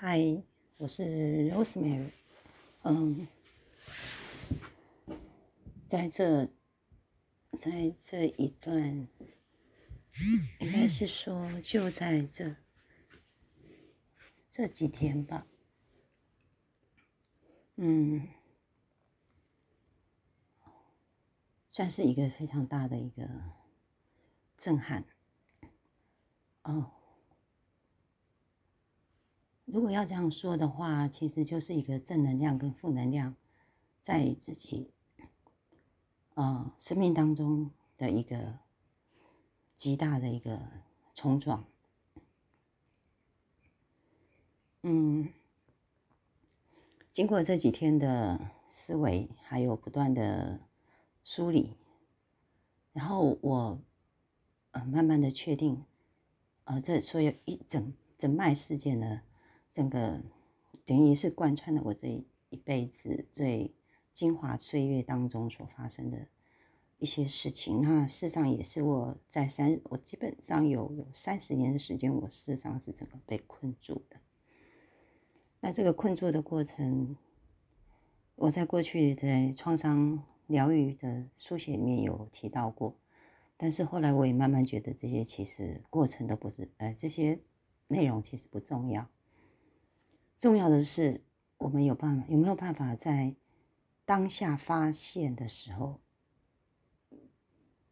嗨，我是 Rosemary。嗯，在这，在这一段，应该是说就在这这几天吧。嗯，算是一个非常大的一个震撼。哦。如果要这样说的话，其实就是一个正能量跟负能量在自己啊生命当中的一个极大的一个冲撞。嗯，经过这几天的思维，还有不断的梳理，然后我呃慢慢的确定，呃，这所有一整整脉事件呢。整个等于是贯穿了我这一辈子最精华岁月当中所发生的一些事情。那事实上也是我在三，我基本上有有三十年的时间，我事实上是整个被困住的。那这个困住的过程，我在过去在创伤疗愈的书写里面有提到过，但是后来我也慢慢觉得这些其实过程都不是，呃，这些内容其实不重要。重要的是，我们有办法有没有办法在当下发现的时候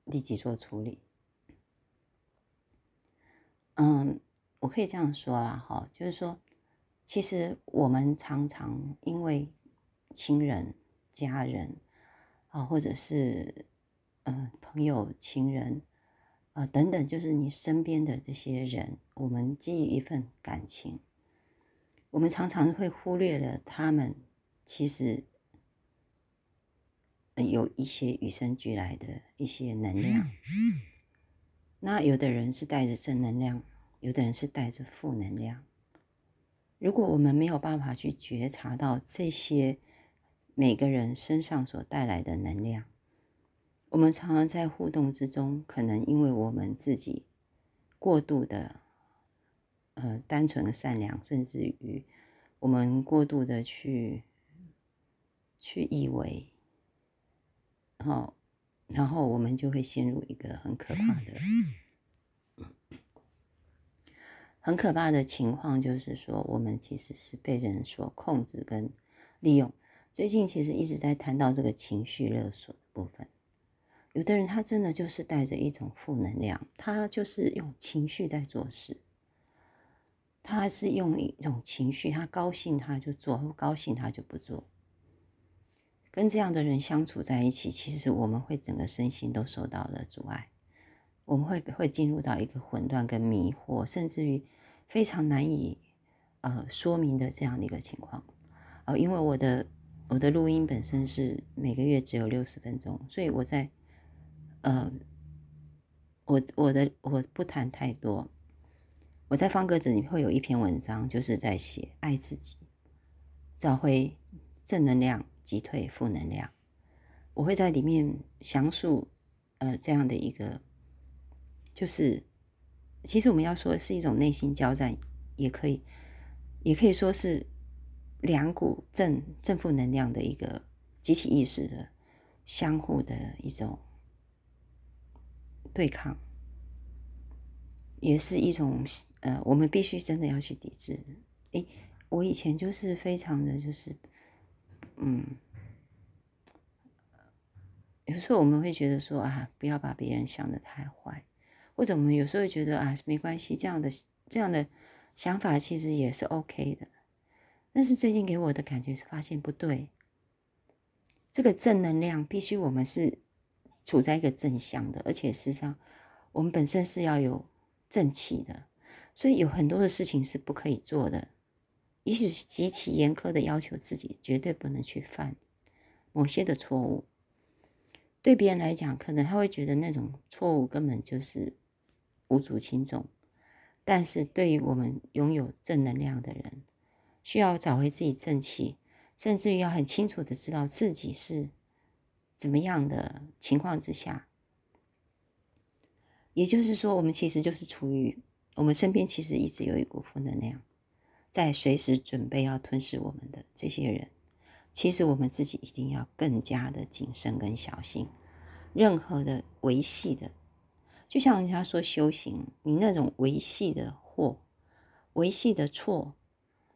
立即做处理？嗯，我可以这样说啦，哈，就是说，其实我们常常因为亲人、家人啊，或者是嗯朋友、亲人啊等等，就是你身边的这些人，我们基于一份感情。我们常常会忽略了他们，其实有一些与生俱来的一些能量。那有的人是带着正能量，有的人是带着负能量。如果我们没有办法去觉察到这些每个人身上所带来的能量，我们常常在互动之中，可能因为我们自己过度的。呃，单纯的善良，甚至于我们过度的去去以为，然后，然后我们就会陷入一个很可怕的、很可怕的情况，就是说，我们其实是被人所控制跟利用。最近其实一直在谈到这个情绪勒索的部分，有的人他真的就是带着一种负能量，他就是用情绪在做事。他是用一种情绪，他高兴他就做，不高兴他就不做。跟这样的人相处在一起，其实我们会整个身心都受到了阻碍，我们会会进入到一个混乱跟迷惑，甚至于非常难以呃说明的这样的一个情况。呃，因为我的我的录音本身是每个月只有六十分钟，所以我在呃我我的我不谈太多。我在方格子里面会有一篇文章，就是在写爱自己，找回正能量，击退负能量。我会在里面详述，呃，这样的一个，就是其实我们要说是一种内心交战，也可以，也可以说是两股正正负能量的一个集体意识的相互的一种对抗，也是一种。呃，我们必须真的要去抵制。诶，我以前就是非常的就是，嗯，有时候我们会觉得说啊，不要把别人想的太坏，或者我们有时候会觉得啊，没关系，这样的这样的想法其实也是 OK 的。但是最近给我的感觉是发现不对，这个正能量必须我们是处在一个正向的，而且事实上我们本身是要有正气的。所以有很多的事情是不可以做的，也许是极其严苛的要求自己，绝对不能去犯某些的错误。对别人来讲，可能他会觉得那种错误根本就是无足轻重，但是对于我们拥有正能量的人，需要找回自己正气，甚至于要很清楚的知道自己是怎么样的情况之下，也就是说，我们其实就是处于。我们身边其实一直有一股负能量，在随时准备要吞噬我们的这些人，其实我们自己一定要更加的谨慎跟小心。任何的维系的，就像人家说修行，你那种维系的祸、维系的错，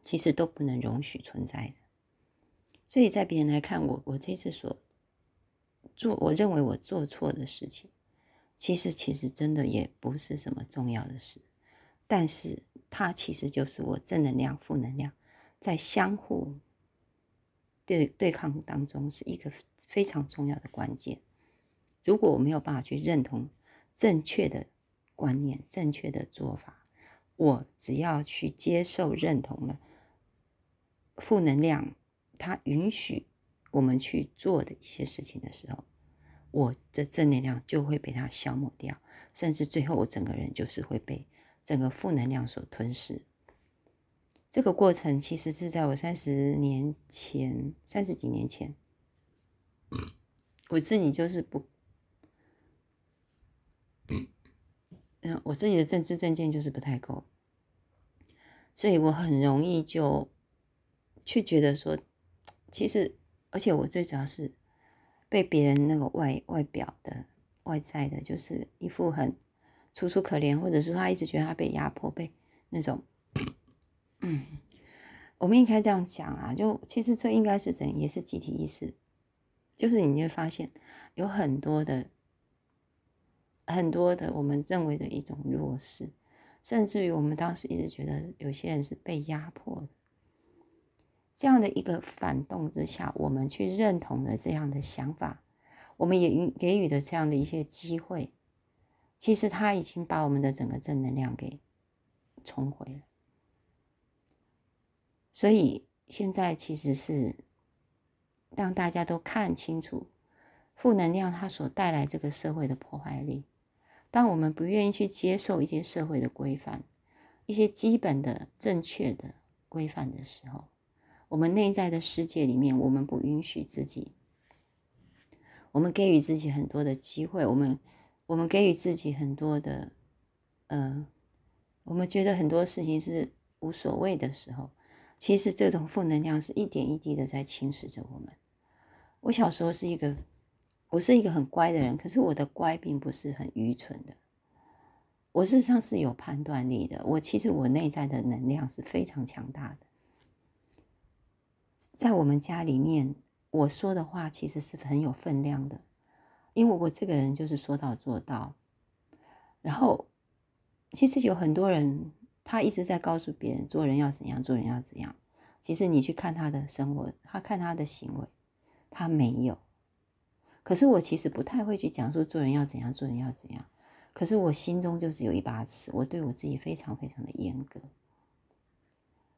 其实都不能容许存在的。所以在别人来看我，我这次所做，我认为我做错的事情，其实其实真的也不是什么重要的事，但是。它其实就是我正能量、负能量在相互对对抗当中是一个非常重要的关键。如果我没有办法去认同正确的观念、正确的做法，我只要去接受、认同了负能量，它允许我们去做的一些事情的时候，我的正能量就会被它消磨掉，甚至最后我整个人就是会被。整个负能量所吞噬，这个过程其实是在我三十年前、三十几年前，我自己就是不，嗯，我自己的政治证件就是不太够，所以我很容易就去觉得说，其实，而且我最主要是被别人那个外外表的外在的，就是一副很。楚楚可怜，或者是他一直觉得他被压迫，被那种，嗯，我们应该这样讲啊，就其实这应该是怎，也是集体意识，就是你会发现有很多的很多的我们认为的一种弱势，甚至于我们当时一直觉得有些人是被压迫的，这样的一个反动之下，我们去认同了这样的想法，我们也予给予的这样的一些机会。其实他已经把我们的整个正能量给冲毁了，所以现在其实是让大家都看清楚负能量它所带来这个社会的破坏力。当我们不愿意去接受一些社会的规范、一些基本的正确的规范的时候，我们内在的世界里面，我们不允许自己，我们给予自己很多的机会，我们。我们给予自己很多的，呃，我们觉得很多事情是无所谓的时候，其实这种负能量是一点一滴的在侵蚀着我们。我小时候是一个，我是一个很乖的人，可是我的乖并不是很愚蠢的，我事实上是有判断力的。我其实我内在的能量是非常强大的，在我们家里面，我说的话其实是很有分量的。因为我这个人就是说到做到，然后其实有很多人他一直在告诉别人做人要怎样，做人要怎样。其实你去看他的生活，他看他的行为，他没有。可是我其实不太会去讲说做人要怎样，做人要怎样。可是我心中就是有一把尺，我对我自己非常非常的严格，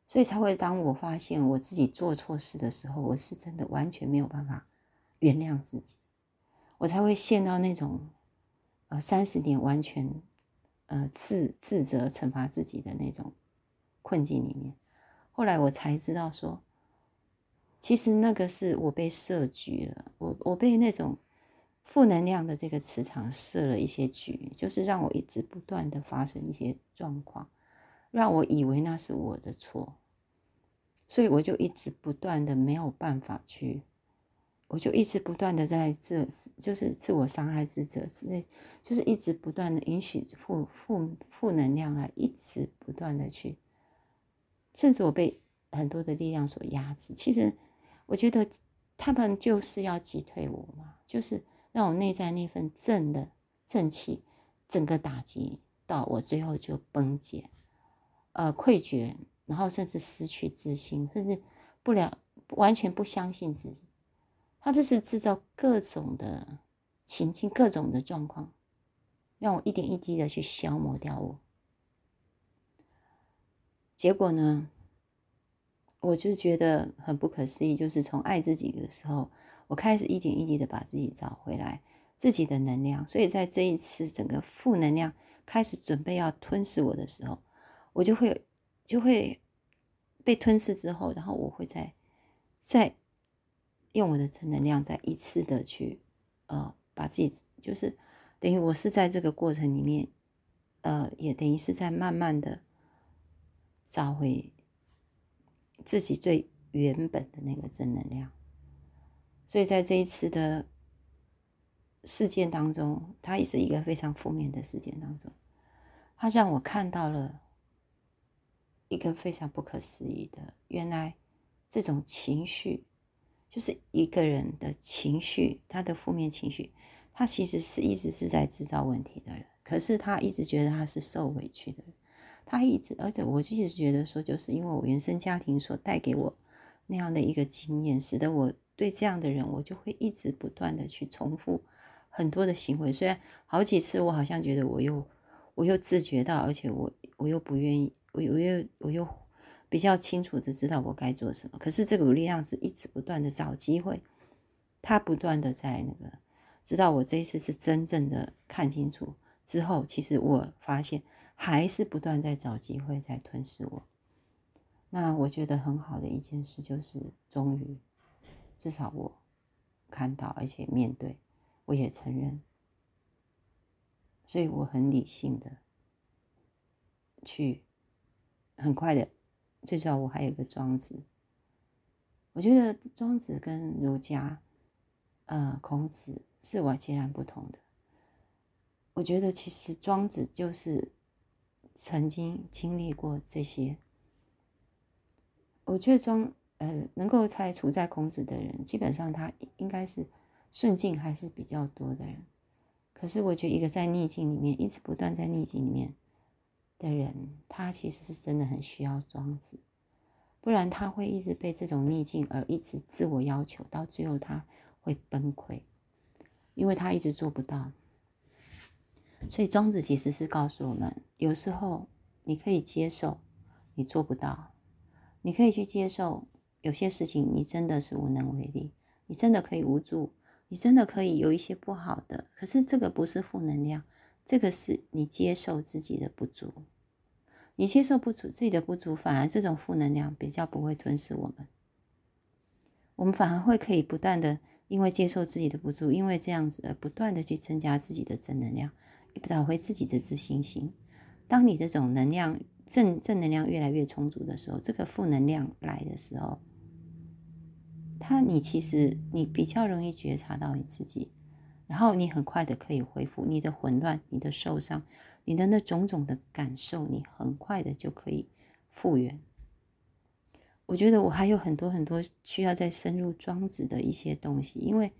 所以才会当我发现我自己做错事的时候，我是真的完全没有办法原谅自己。我才会陷到那种，呃，三十年完全，呃，自自责、惩罚自己的那种困境里面。后来我才知道，说其实那个是我被设局了，我我被那种负能量的这个磁场设了一些局，就是让我一直不断的发生一些状况，让我以为那是我的错，所以我就一直不断的没有办法去。我就一直不断的在自，就是自我伤害、自责之类，就是一直不断的允许负负负能量来一直不断的去，甚至我被很多的力量所压制。其实我觉得他们就是要击退我嘛，就是让我内在那份正的正气整个打击到我最后就崩解，呃，溃决，然后甚至失去自信，甚至不了完全不相信自己。他不是制造各种的情境、各种的状况，让我一点一滴的去消磨掉我。结果呢，我就觉得很不可思议。就是从爱自己的时候，我开始一点一滴的把自己找回来，自己的能量。所以在这一次整个负能量开始准备要吞噬我的时候，我就会就会被吞噬之后，然后我会在在。用我的正能量，再一次的去，呃，把自己，就是等于我是在这个过程里面，呃，也等于是在慢慢的找回自己最原本的那个正能量。所以在这一次的事件当中，它也是一个非常负面的事件当中，它让我看到了一个非常不可思议的，原来这种情绪，就是一个人的情绪，他的负面情绪，他其实是一直是在制造问题的人，可是他一直觉得他是受委屈的，他一直，而且我一直觉得说，就是因为我原生家庭所带给我那样的一个经验，使得我。对这样的人，我就会一直不断的去重复很多的行为。虽然好几次，我好像觉得我又我又自觉到，而且我我又不愿意，我我又我又比较清楚的知道我该做什么。可是这个力量是一直不断的找机会，他不断的在那个，直到我这一次是真正的看清楚之后，其实我发现还是不断在找机会在吞噬我。那我觉得很好的一件事就是，终于。至少我看到，而且面对，我也承认，所以我很理性的去很快的。最主要我还有一个庄子，我觉得庄子跟儒家，呃，孔子是我截然不同的。我觉得其实庄子就是曾经经历过这些，我觉得庄。呃，能够才处在孔子的人，基本上他应该是顺境还是比较多的人。可是我觉得一个在逆境里面一直不断在逆境里面的人，他其实是真的很需要庄子，不然他会一直被这种逆境而一直自我要求，到最后他会崩溃，因为他一直做不到。所以庄子其实是告诉我们，有时候你可以接受你做不到，你可以去接受。有些事情你真的是无能为力，你真的可以无助，你真的可以有一些不好的。可是这个不是负能量，这个是你接受自己的不足，你接受不足自己的不足，反而这种负能量比较不会吞噬我们。我们反而会可以不断的，因为接受自己的不足，因为这样子而不断的去增加自己的正能量，找回自己的自信心。当你这种能量正正能量越来越充足的时候，这个负能量来的时候。它，你其实你比较容易觉察到你自己，然后你很快的可以恢复你的混乱、你的受伤、你的那种种的感受，你很快的就可以复原。我觉得我还有很多很多需要再深入庄子的一些东西，因为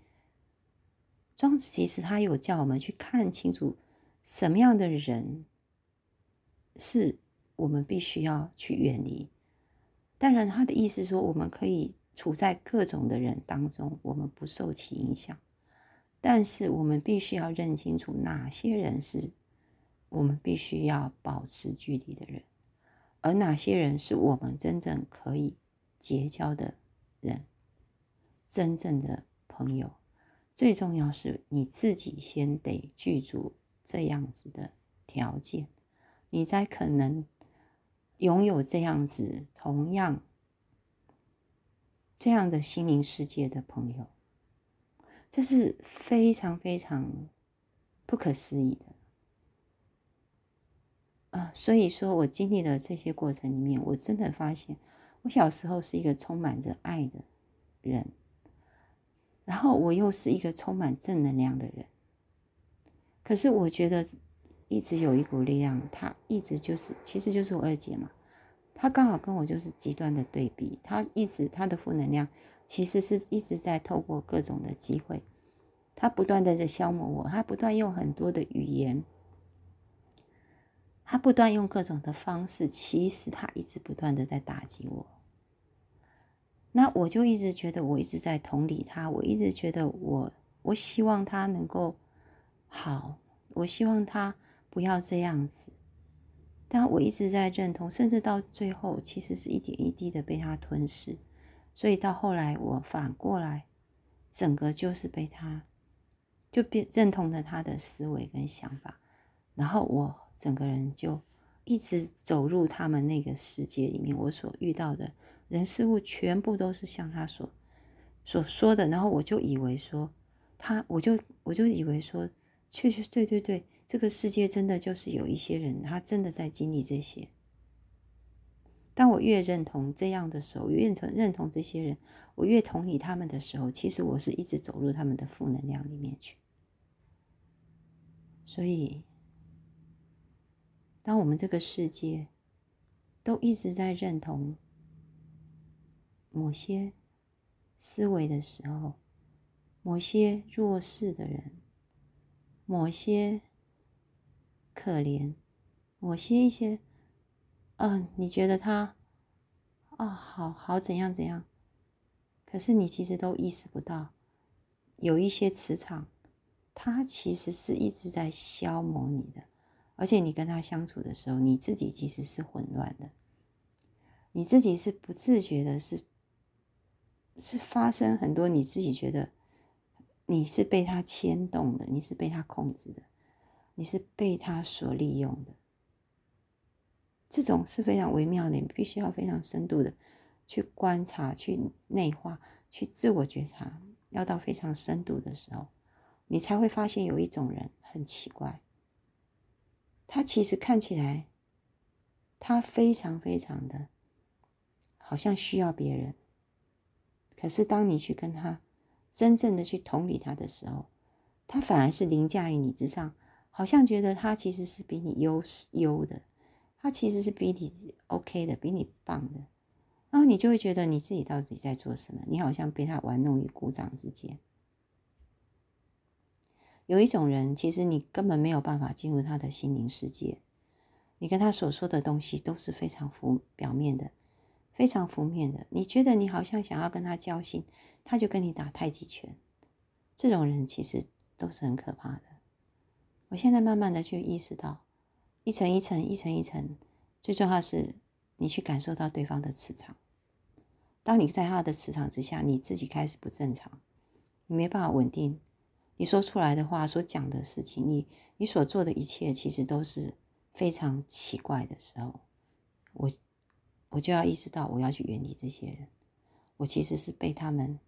庄子其实他有叫我们去看清楚什么样的人是我们必须要去远离。当然，他的意思说我们可以。处在各种的人当中，我们不受其影响，但是我们必须要认清楚哪些人是我们必须要保持距离的人，而哪些人是我们真正可以结交的人，真正的朋友。最重要是你自己先得具足这样子的条件，你才可能拥有这样子同样。这样的心灵世界的朋友，这是非常非常不可思议的啊！所以说我经历了这些过程里面，我真的发现，我小时候是一个充满着爱的人，然后我又是一个充满正能量的人。可是我觉得一直有一股力量，它一直就是，其实就是我二姐嘛。他刚好跟我就是极端的对比，他一直他的负能量其实是一直在透过各种的机会，他不断的在消磨我，他不断用很多的语言，他不断用各种的方式，其实他一直不断的在打击我。那我就一直觉得我一直在同理他，我一直觉得我我希望他能够好，我希望他不要这样子。但我一直在认同，甚至到最后，其实是一点一滴的被他吞噬。所以到后来，我反过来，整个就是被他，就变认同了他的思维跟想法，然后我整个人就一直走入他们那个世界里面。我所遇到的人事物，全部都是像他所所说的，然后我就以为说他，我就我就以为说，确实对对对。这个世界真的就是有一些人，他真的在经历这些。当我越认同这样的时候，越认同认同这些人，我越同理他们的时候，其实我是一直走入他们的负能量里面去。所以，当我们这个世界都一直在认同某些思维的时候，某些弱势的人，某些可怜，某些一些。嗯，你觉得他啊，好好怎样怎样？可是你其实都意识不到，有一些磁场，它其实是一直在消磨你的，而且你跟他相处的时候，你自己其实是混乱的，你自己是不自觉的，是是发生很多你自己觉得你是被他牵动的，你是被他控制的，你是被他所利用的。这种是非常微妙的，你必须要非常深度的去观察、去内化、去自我觉察，要到非常深度的时候，你才会发现有一种人很奇怪，他其实看起来他非常非常的，好像需要别人，可是当你去跟他真正的去同理他的时候，他反而是凌驾于你之上，好像觉得他其实是比你优优的。他其实是比你 OK 的，比你棒的，然后你就会觉得你自己到底在做什么？你好像被他玩弄于股掌之间。有一种人，其实你根本没有办法进入他的心灵世界，你跟他所说的东西都是非常浮表面的，非常浮面的。你觉得你好像想要跟他交心，他就跟你打太极拳。这种人其实都是很可怕的。我现在慢慢的去意识到。一层一层，一层一层，最重要是，你去感受到对方的磁场。当你在他的磁场之下，你自己开始不正常，你没办法稳定，你说出来的话，所讲的事情，你你所做的一切，其实都是非常奇怪的时候，我我就要意识到，我要去远离这些人，我其实是被他们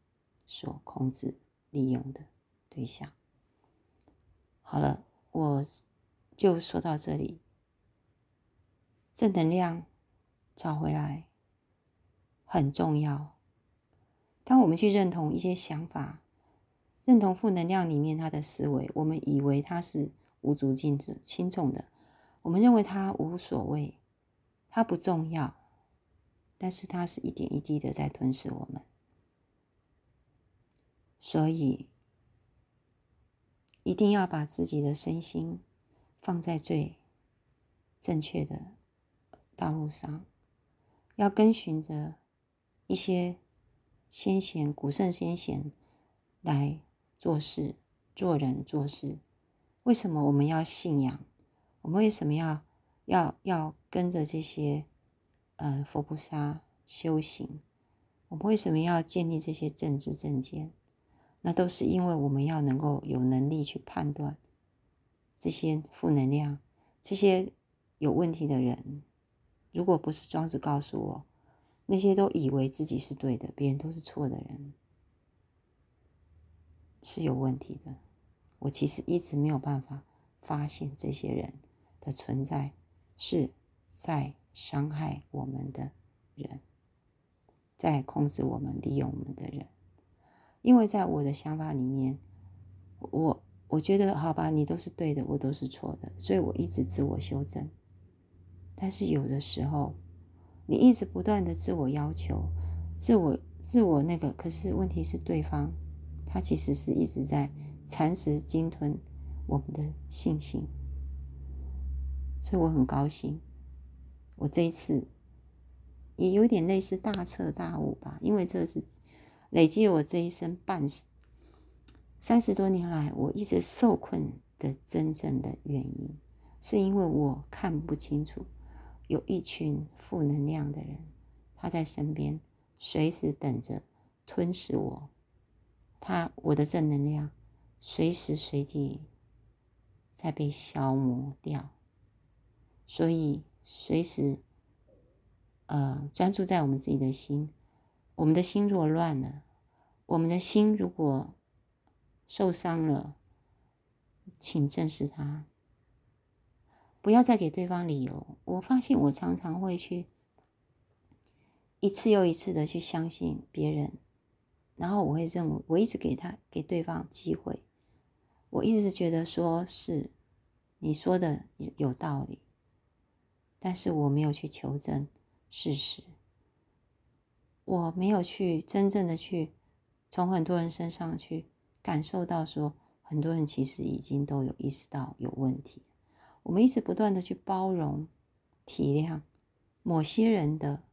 所控制、利用的对象。好了，我就说到这里。正能量找回来很重要。当我们去认同一些想法，认同负能量里面他的思维，我们以为他是无足轻重的，我们认为他无所谓，他不重要，但是他是一点一滴的在吞噬我们。所以一定要把自己的身心放在最正确的。道路上，要跟循着一些先贤、古圣先贤来做事、做人、做事。为什么我们要信仰？我们为什么要要要跟着这些呃佛菩萨修行？我们为什么要建立这些政治政见？那都是因为我们要能够有能力去判断这些负能量、这些有问题的人。如果不是庄子告诉我，那些都以为自己是对的，别人都是错的人，是有问题的。我其实一直没有办法发现这些人的存在是在伤害我们的人，在控制我们、利用我们的人。因为在我的想法里面，我我觉得好吧，你都是对的，我都是错的，所以我一直自我修正。但是有的时候，你一直不断的自我要求、自我、自我那个，可是问题是对方，他其实是一直在蚕食、鲸吞我们的信心。所以我很高兴，我这一次也有点类似大彻大悟吧，因为这是累积了我这一生半三十多年来我一直受困的真正的原因，是因为我看不清楚。有一群负能量的人，他在身边，随时等着吞噬我。他我的正能量，随时随地在被消磨掉。所以，随时，呃，专注在我们自己的心。我们的心若乱了，我们的心如果受伤了，请正视它。不要再给对方理由。我发现我常常会去一次又一次的去相信别人，然后我会认为我一直给他给对方机会，我一直觉得说是你说的有有道理，但是我没有去求证事实，我没有去真正的去从很多人身上去感受到说，很多人其实已经都有意识到有问题，我们一直不断的去包容、体谅某些人的。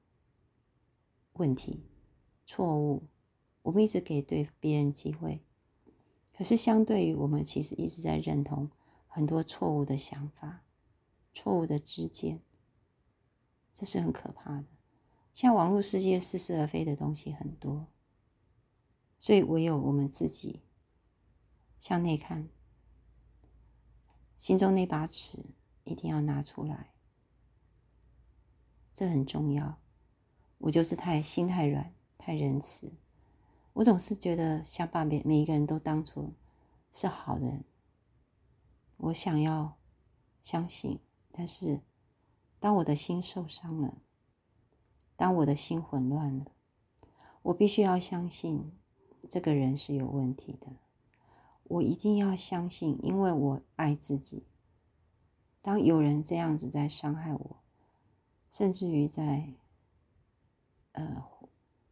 问题、错误，我们一直给对别人机会，可是相对于我们，其实一直在认同很多错误的想法、错误的知见，这是很可怕的。像网络世界似是而非的东西很多，所以唯有我们自己向内看，心中那把尺一定要拿出来，这很重要。我就是太心太软，太仁慈。我总是觉得想把每每一个人都当做是好人。我想要相信，但是当我的心受伤了，当我的心混乱了，我必须要相信这个人是有问题的。我一定要相信，因为我爱自己。当有人这样子在伤害我，甚至于在……呃，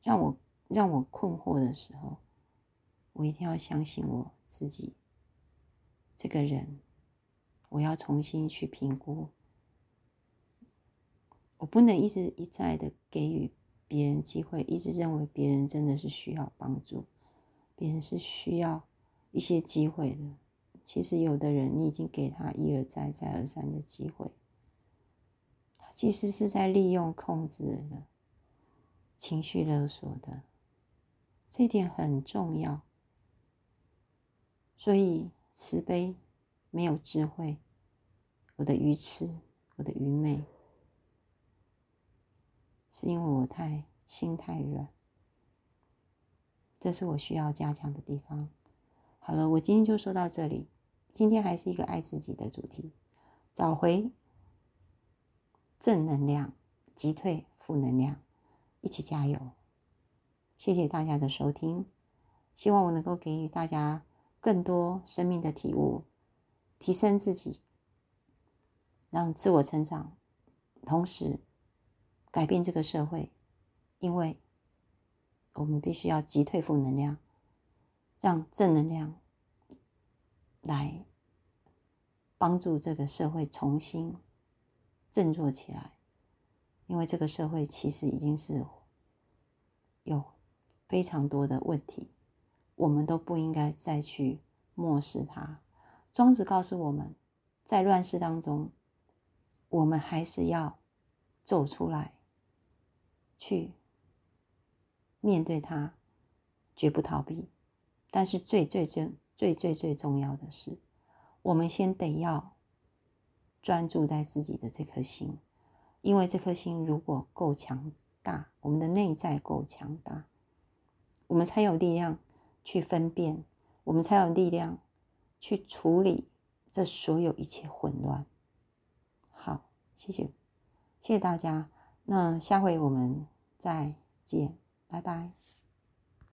让我让我困惑的时候，我一定要相信我自己。这个人，我要重新去评估。我不能一直一再的给予别人机会，一直认为别人真的是需要帮助，别人是需要一些机会的。其实有的人，你已经给他一而再、再而三的机会，他其实是在利用、控制的。情绪勒索的，这点很重要。所以慈悲没有智慧，我的愚痴，我的愚昧，是因为我太心太软，这是我需要加强的地方。好了，我今天就说到这里。今天还是一个爱自己的主题，找回正能量，击退负能量。一起加油！谢谢大家的收听，希望我能够给予大家更多生命的体悟，提升自己，让自我成长，同时改变这个社会。因为我们必须要击退负能量，让正能量来帮助这个社会重新振作起来。因为这个社会其实已经是有非常多的问题，我们都不应该再去漠视它。庄子告诉我们，在乱世当中，我们还是要走出来，去面对它，绝不逃避。但是最最最最最最重要的是，我们先得要专注在自己的这颗心。因为这颗心如果够强大，我们的内在够强大，我们才有力量去分辨，我们才有力量去处理这所有一切混乱。好，谢谢，谢谢大家。那下回我们再见，拜拜。